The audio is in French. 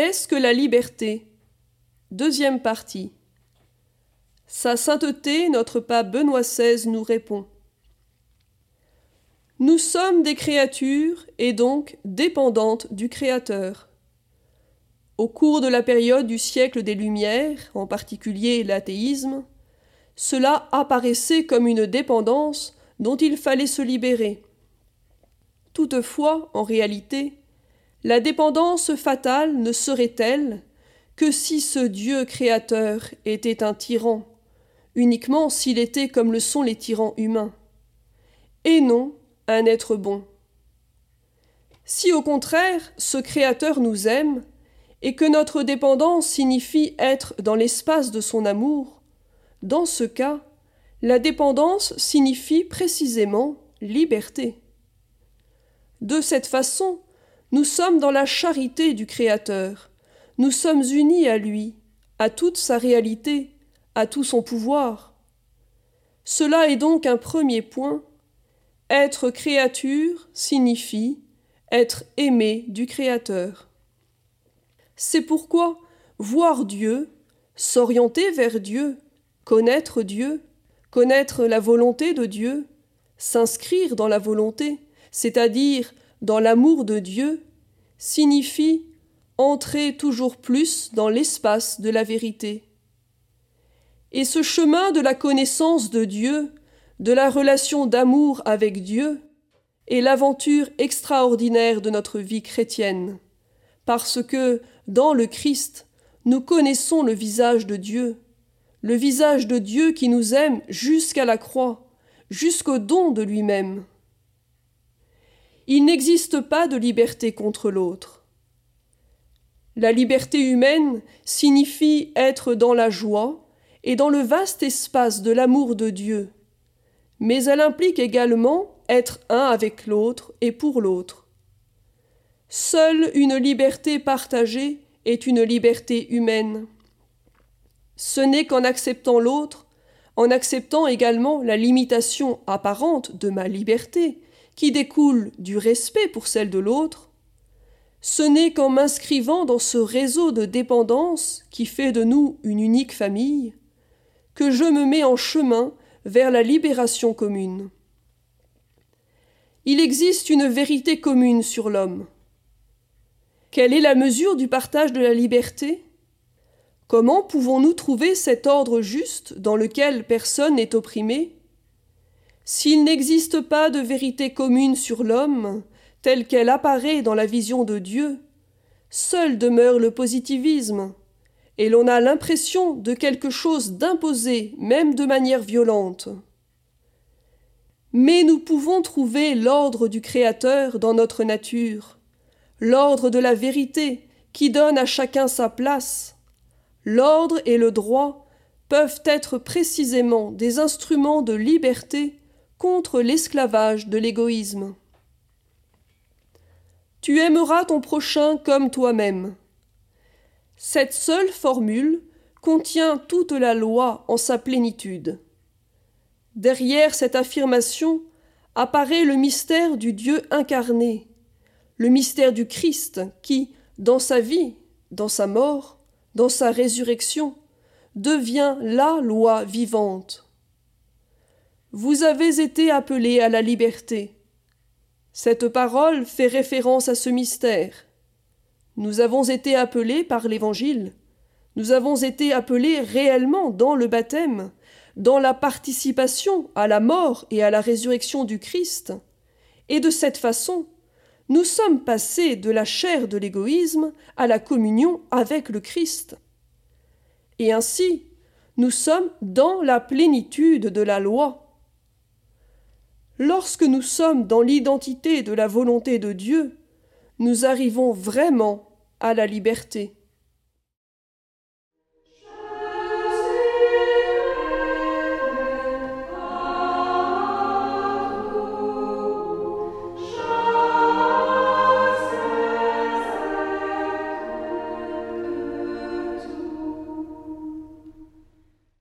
Qu'est-ce que la liberté? Deuxième partie. Sa sainteté, notre pape Benoît XVI nous répond. Nous sommes des créatures et donc dépendantes du Créateur. Au cours de la période du siècle des Lumières, en particulier l'athéisme, cela apparaissait comme une dépendance dont il fallait se libérer. Toutefois, en réalité, la dépendance fatale ne serait-elle que si ce Dieu créateur était un tyran, uniquement s'il était comme le sont les tyrans humains, et non un être bon? Si au contraire ce Créateur nous aime, et que notre dépendance signifie être dans l'espace de son amour, dans ce cas, la dépendance signifie précisément liberté. De cette façon, nous sommes dans la charité du Créateur, nous sommes unis à lui, à toute sa réalité, à tout son pouvoir. Cela est donc un premier point. Être créature signifie être aimé du Créateur. C'est pourquoi voir Dieu, s'orienter vers Dieu, connaître Dieu, connaître la volonté de Dieu, s'inscrire dans la volonté, c'est-à-dire dans l'amour de Dieu, signifie entrer toujours plus dans l'espace de la vérité. Et ce chemin de la connaissance de Dieu, de la relation d'amour avec Dieu, est l'aventure extraordinaire de notre vie chrétienne, parce que dans le Christ, nous connaissons le visage de Dieu, le visage de Dieu qui nous aime jusqu'à la croix, jusqu'au don de lui-même. Il n'existe pas de liberté contre l'autre. La liberté humaine signifie être dans la joie et dans le vaste espace de l'amour de Dieu, mais elle implique également être un avec l'autre et pour l'autre. Seule une liberté partagée est une liberté humaine. Ce n'est qu'en acceptant l'autre, en acceptant également la limitation apparente de ma liberté, qui découle du respect pour celle de l'autre, ce n'est qu'en m'inscrivant dans ce réseau de dépendance qui fait de nous une unique famille, que je me mets en chemin vers la libération commune. Il existe une vérité commune sur l'homme. Quelle est la mesure du partage de la liberté? Comment pouvons-nous trouver cet ordre juste dans lequel personne n'est opprimé? S'il n'existe pas de vérité commune sur l'homme, telle qu'elle apparaît dans la vision de Dieu, seul demeure le positivisme, et l'on a l'impression de quelque chose d'imposé, même de manière violente. Mais nous pouvons trouver l'ordre du Créateur dans notre nature l'ordre de la vérité qui donne à chacun sa place. L'ordre et le droit peuvent être précisément des instruments de liberté contre l'esclavage de l'égoïsme. Tu aimeras ton prochain comme toi-même. Cette seule formule contient toute la loi en sa plénitude. Derrière cette affirmation apparaît le mystère du Dieu incarné, le mystère du Christ qui, dans sa vie, dans sa mort, dans sa résurrection, devient la loi vivante. Vous avez été appelés à la liberté. Cette parole fait référence à ce mystère. Nous avons été appelés par l'Évangile. Nous avons été appelés réellement dans le baptême, dans la participation à la mort et à la résurrection du Christ, et de cette façon, nous sommes passés de la chair de l'égoïsme à la communion avec le Christ. Et ainsi, nous sommes dans la plénitude de la loi. Lorsque nous sommes dans l'identité de la volonté de Dieu, nous arrivons vraiment à la liberté.